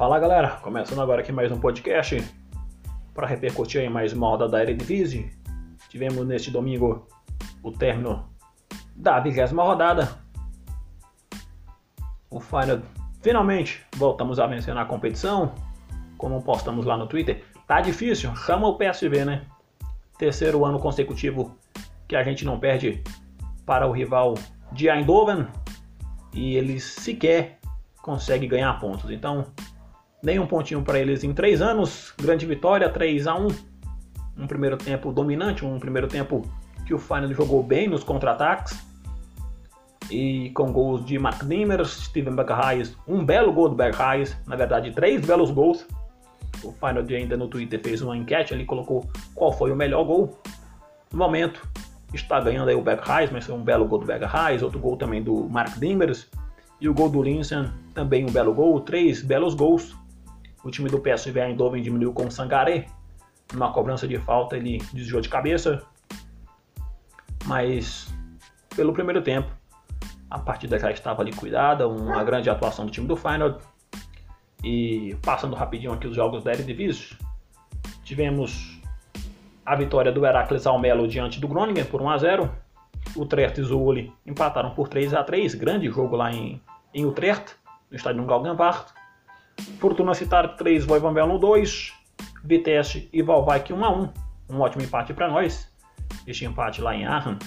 Fala galera, começando agora aqui mais um podcast para repercutir aí mais uma roda da Eredivisie. Tivemos neste domingo o término da vigésima rodada. O Final finalmente voltamos a vencer na competição, como postamos lá no Twitter. Tá difícil, chama o PSV, né? Terceiro ano consecutivo que a gente não perde para o rival de Eindhoven e eles sequer conseguem ganhar pontos. Então, nem um pontinho para eles em três anos. Grande vitória, 3 a 1 Um primeiro tempo dominante, um primeiro tempo que o Final jogou bem nos contra-ataques. E com gols de Mark Nimmer, Steven Berghuis, um belo gol do Berghuis, na verdade três belos gols. O Final ainda no Twitter fez uma enquete ali, colocou qual foi o melhor gol. No momento, está ganhando aí o Berghuis, mas foi um belo gol do Berghuis, outro gol também do Mark Dimbers. E o gol do Linsen, também um belo gol, três belos gols. O time do PSV Eindhoven diminuiu com o Sangaré. Numa cobrança de falta, ele desviou de cabeça. Mas, pelo primeiro tempo, a partida já estava liquidada. Uma grande atuação do time do Final. E passando rapidinho aqui os jogos da Eredivisie, tivemos a vitória do Heracles Almelo diante do Groningen por 1 a 0. O Utrecht e Zwolle empataram por 3 a 3, grande jogo lá em, em Utrecht, no estádio Galgenwaard. Fortuna Citar 3, Voivanbelo 2, Vitesse e Valvaik 1 a 1. Um ótimo empate para nós. Este empate lá em Aachen.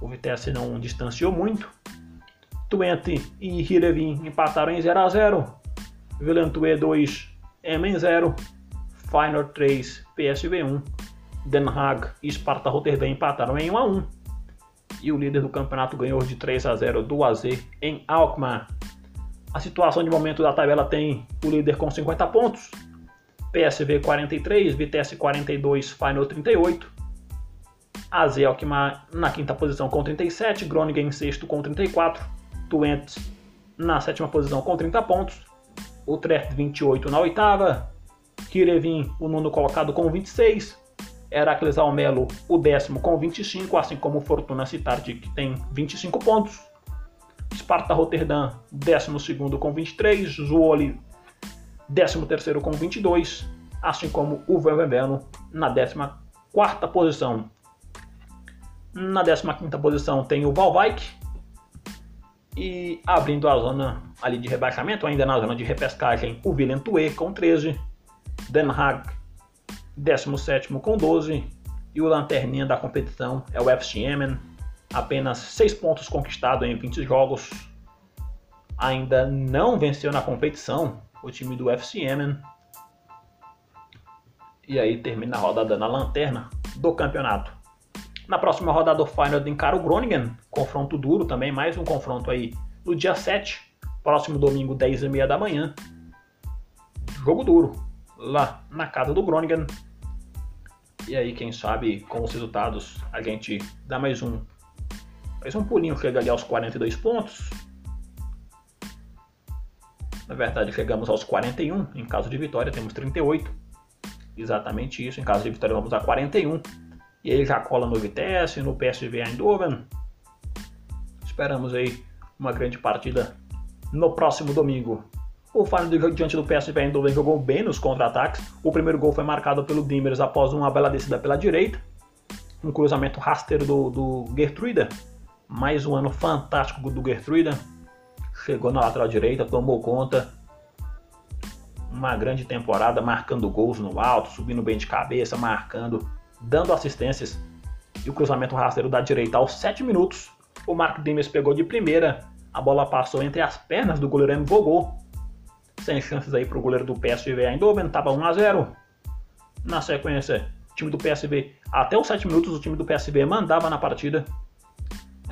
O Vitesse não distanciou muito. Twente e Hirevin empataram em 0 a 0. Villeneuve 2, Emen 0. Feyenoord 3, PSV 1. Den Haag e Sparta Rotterdam empataram em 1 a 1. E o líder do campeonato ganhou de 3 a 0 do AZ em Alkmaar. A situação de momento da tabela tem o líder com 50 pontos, PSV 43, Vitesse 42, Final 38, AZ Alkmaar na quinta posição com 37, Groningen em sexto com 34, Twente na sétima posição com 30 pontos, Utrecht 28 na oitava, Kirevin o nono colocado com 26, Heracles Almelo o décimo com 25, assim como Fortuna Citardi que tem 25 pontos, Sparta Rotterdam, 12 com 23, Zwolle, 13 com 22, assim como o Vervembeno na 14 posição. Na 15 posição tem o Valvaik, e abrindo a zona ali de rebaixamento, ainda na zona de repescagem, o Villeneuve com 13, Den Haag 17 com 12 e o lanterninha da competição é o FC Emmen apenas 6 pontos conquistados em 20 jogos. Ainda não venceu na competição o time do FC Yemen. E aí termina a rodada na lanterna do campeonato. Na próxima rodada o Final encara o Groningen, confronto duro também, mais um confronto aí no dia 7, próximo domingo 10 e meia da manhã. Jogo duro, lá na casa do Groningen. E aí, quem sabe, com os resultados, a gente dá mais um Faz um pulinho, chega ali aos 42 pontos. Na verdade, chegamos aos 41. Em caso de vitória, temos 38. Exatamente isso. Em caso de vitória, vamos a 41. E aí já cola no Vitesse, no PSV Eindhoven. Esperamos aí uma grande partida no próximo domingo. O Feyenoord diante do PSV Eindhoven jogou bem nos contra-ataques. O primeiro gol foi marcado pelo Dimmers após uma bela descida pela direita. Um cruzamento rasteiro do, do Gertruida mais um ano fantástico do Gertruida. Chegou na lateral direita, tomou conta. Uma grande temporada, marcando gols no alto, subindo bem de cabeça, marcando, dando assistências. E o cruzamento rasteiro da direita aos 7 minutos. O Mark Dimes pegou de primeira. A bola passou entre as pernas do goleiro M. Vogô. Sem chances aí para o goleiro do PSV Eindhoven, estava 1 a 0. Na sequência, o time do PSV, até os 7 minutos, o time do PSV mandava na partida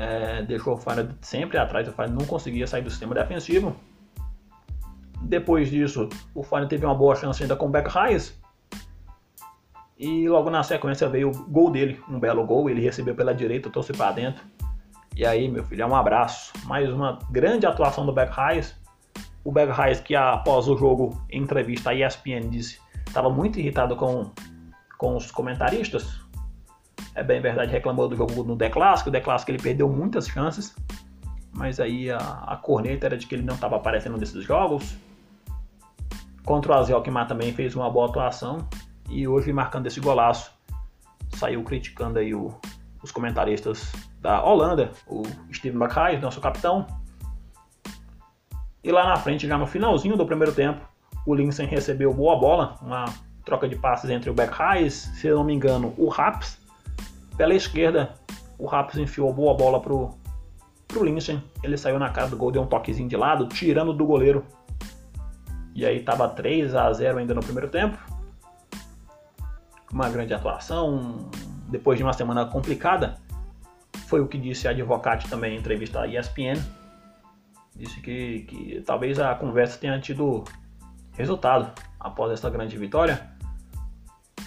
é, deixou o Feyenoord sempre atrás, o Feyenoord não conseguia sair do sistema defensivo. Depois disso, o Feyenoord teve uma boa chance ainda com o Beck Hayes. E logo na sequência veio o gol dele, um belo gol, ele recebeu pela direita, trouxe para dentro. E aí, meu filho, é um abraço. Mais uma grande atuação do Beck Hayes. O Beck Hayes que após o jogo, em entrevista à ESPN, disse estava muito irritado com, com os comentaristas, é bem verdade, reclamou do jogo no The. O The ele perdeu muitas chances, mas aí a, a corneta era de que ele não estava aparecendo nesses jogos. Contra o AZ Alkmaar também fez uma boa atuação e hoje marcando esse golaço saiu criticando aí o, os comentaristas da Holanda, o Steven Mackay, nosso capitão. E lá na frente, já no finalzinho do primeiro tempo, o Linsen recebeu boa bola, uma troca de passes entre o Beckheis, se eu não me engano, o Raps. Pela esquerda, o Raps enfiou boa bola pro, pro Linsen. Ele saiu na cara do gol, deu um toquezinho de lado, tirando do goleiro. E aí tava 3 a 0 ainda no primeiro tempo. Uma grande atuação, depois de uma semana complicada. Foi o que disse a Advocate também em entrevista à ESPN. Disse que, que talvez a conversa tenha tido resultado após essa grande vitória.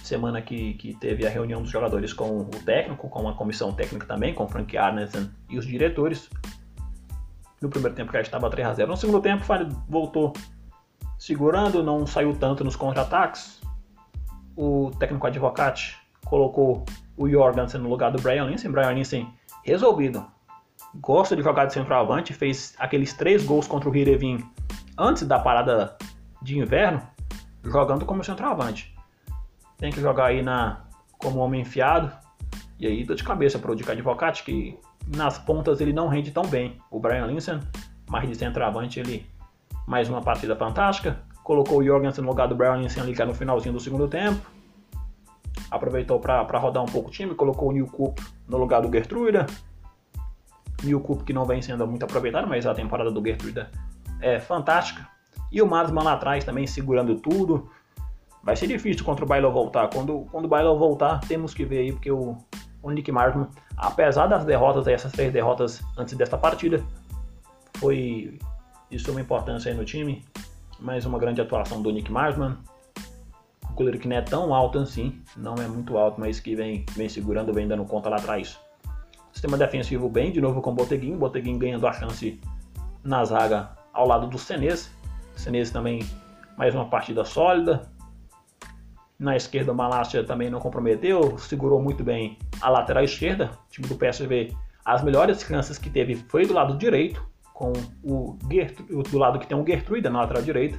Semana que, que teve a reunião dos jogadores com o técnico, com a comissão técnica também, com o Frank Arneson e os diretores. No primeiro tempo já estava 3 a 0 No segundo tempo, voltou segurando, não saiu tanto nos contra-ataques. O técnico advocate colocou o Jorgensen no lugar do Brian Linsen. Brian Linsen resolvido. Gosta de jogar de centroavante, fez aqueles três gols contra o Hirevin antes da parada de inverno, jogando como centroavante. Tem que jogar aí na como homem enfiado. E aí dor de cabeça para o Dick Advocate, que nas pontas ele não rende tão bem. O Brian Linsen, mais de centroavante, ele mais uma partida fantástica. Colocou o Jorgensen no lugar do Brian Linsen ali no finalzinho do segundo tempo. Aproveitou para rodar um pouco o time, colocou o New Cook no lugar do Gertruida. New Cook que não vem sendo muito aproveitado, mas a temporada do Gertruida é fantástica. E o Masman lá atrás também segurando tudo. Vai ser difícil contra o Bailo voltar. Quando, quando o Bailo voltar, temos que ver aí, porque o, o Nick Marsman, apesar das derrotas, essas três derrotas antes desta partida, foi de suma importância aí no time. Mais uma grande atuação do Nick Marsman. O goleiro que não é tão alto assim, não é muito alto, mas que vem, vem segurando, vem dando conta lá atrás. Sistema defensivo bem, de novo com o Boteguin. Boteguin ganhando a chance na zaga ao lado do Senese. Senese também mais uma partida sólida. Na esquerda o Malásia também não comprometeu, segurou muito bem a lateral esquerda. O time do PSV, as melhores chances que teve foi do lado direito, com o Gertrude, do lado que tem o Gertruida na lateral direita.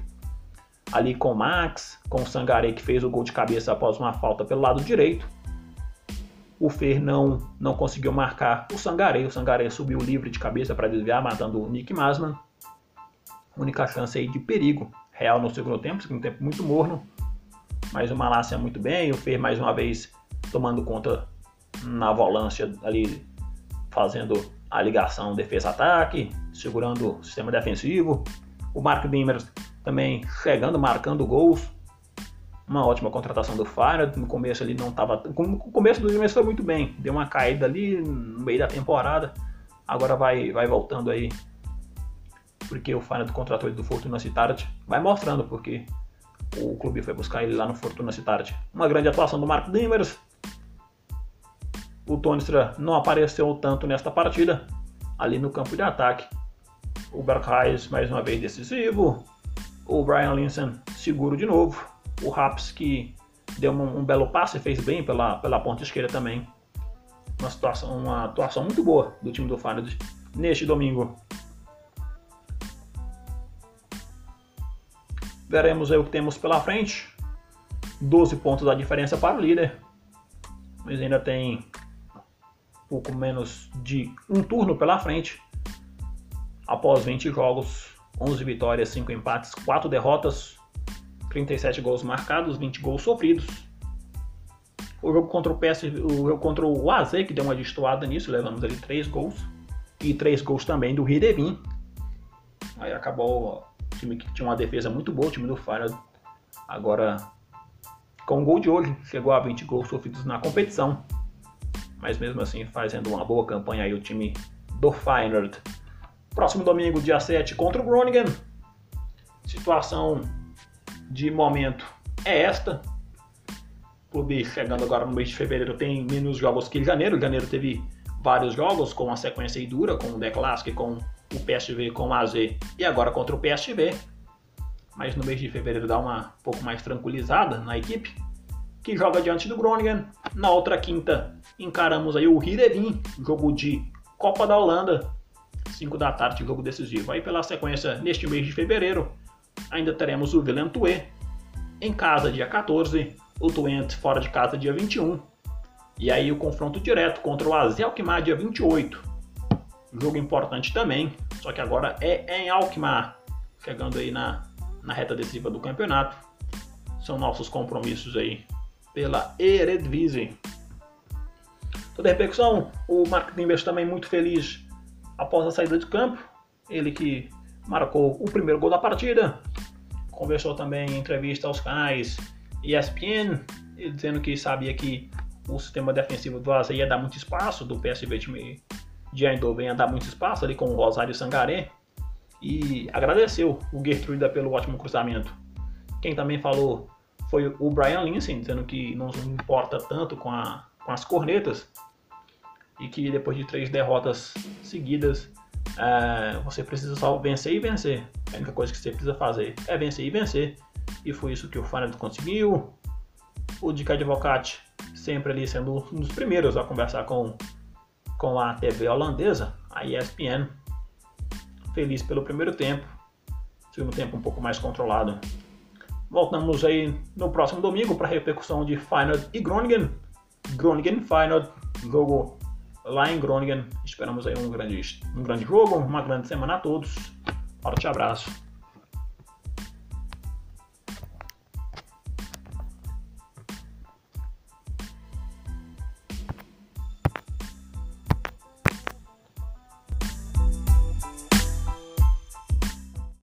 Ali com o Max, com o Sangaré que fez o gol de cabeça após uma falta pelo lado direito. O Fer não, não conseguiu marcar o Sangaré. O Sangaré subiu livre de cabeça para desviar, matando o Nick Masman única chance aí de perigo real no segundo tempo, segundo tempo muito morno, mas o Malásia muito bem, o Fer mais uma vez tomando conta na volância ali, fazendo a ligação defesa-ataque, segurando o sistema defensivo, o Mark Bimmers também chegando, marcando gols, uma ótima contratação do Fire. No começo ele não estava. O começo do mês foi muito bem. Deu uma caída ali no meio da temporada. Agora vai, vai voltando aí porque o Feyenoord contratou ele do Fortuna Sittard, vai mostrando porque o clube foi buscar ele lá no Fortuna Sittard. Uma grande atuação do Marco Dimmers. O Tonistra não apareceu tanto nesta partida, ali no campo de ataque. O Bergheis mais uma vez decisivo. O Brian Linsen seguro de novo. O Raps que deu um, um belo passe, fez bem pela, pela ponta esquerda também. Uma, situação, uma atuação muito boa do time do Feyenoord neste domingo. Veremos aí o que temos pela frente. 12 pontos da diferença para o líder. Mas ainda tem pouco menos de um turno pela frente. Após 20 jogos, 11 vitórias, 5 empates, 4 derrotas, 37 gols marcados, 20 gols sofridos. O jogo contra o PS, o jogo contra o AZ, que deu uma destoada nisso, levamos ali 3 gols. E 3 gols também do Hidevin. Aí acabou time que tinha uma defesa muito boa, o time do Feyenoord. Agora, com um gol de hoje, chegou a 20 gols sofridos na competição. Mas mesmo assim, fazendo uma boa campanha aí o time do Feyenoord. Próximo domingo, dia 7, contra o Groningen. Situação de momento é esta. O clube chegando agora no mês de fevereiro tem menos jogos que janeiro. Janeiro teve vários jogos com uma sequência dura, com o The Classic, com o PSV com o AZ e agora contra o PSV. Mas no mês de fevereiro dá uma um pouco mais tranquilizada na equipe, que joga diante do Groningen. Na outra quinta encaramos aí o Hirevin, jogo de Copa da Holanda, 5 da tarde, jogo decisivo. Aí pela sequência, neste mês de fevereiro, ainda teremos o Villentué em casa dia 14, o Twente fora de casa dia 21. E aí o confronto direto contra o AZ dia 28. Jogo importante também, só que agora é em Alkmaar, chegando aí na, na reta decisiva do campeonato. São nossos compromissos aí pela Eredivisie. Toda repercussão, o Mark Timbers também muito feliz após a saída de campo. Ele que marcou o primeiro gol da partida. Conversou também em entrevista aos canais ESPN, dizendo que sabia que o sistema defensivo do Asa ia dar muito espaço, do PSV de Eindhoven ia dar muito espaço ali com o Rosário Sangaré. E agradeceu o Gertruida pelo ótimo cruzamento. Quem também falou foi o Brian Linsen, dizendo que não importa tanto com, a, com as cornetas e que depois de três derrotas seguidas é, você precisa só vencer e vencer. A única coisa que você precisa fazer é vencer e vencer. E foi isso que o Feyenoord conseguiu. O Dick Advocati sempre ali sendo um dos primeiros a conversar com, com a TV holandesa, a ESPN. Feliz pelo primeiro tempo. Segundo tempo um pouco mais controlado. Voltamos aí no próximo domingo para a repercussão de Feyenoord e Groningen. Groningen Feyenoord, jogo lá em Groningen. Esperamos aí um grande, um grande jogo, uma grande semana a todos. Forte abraço.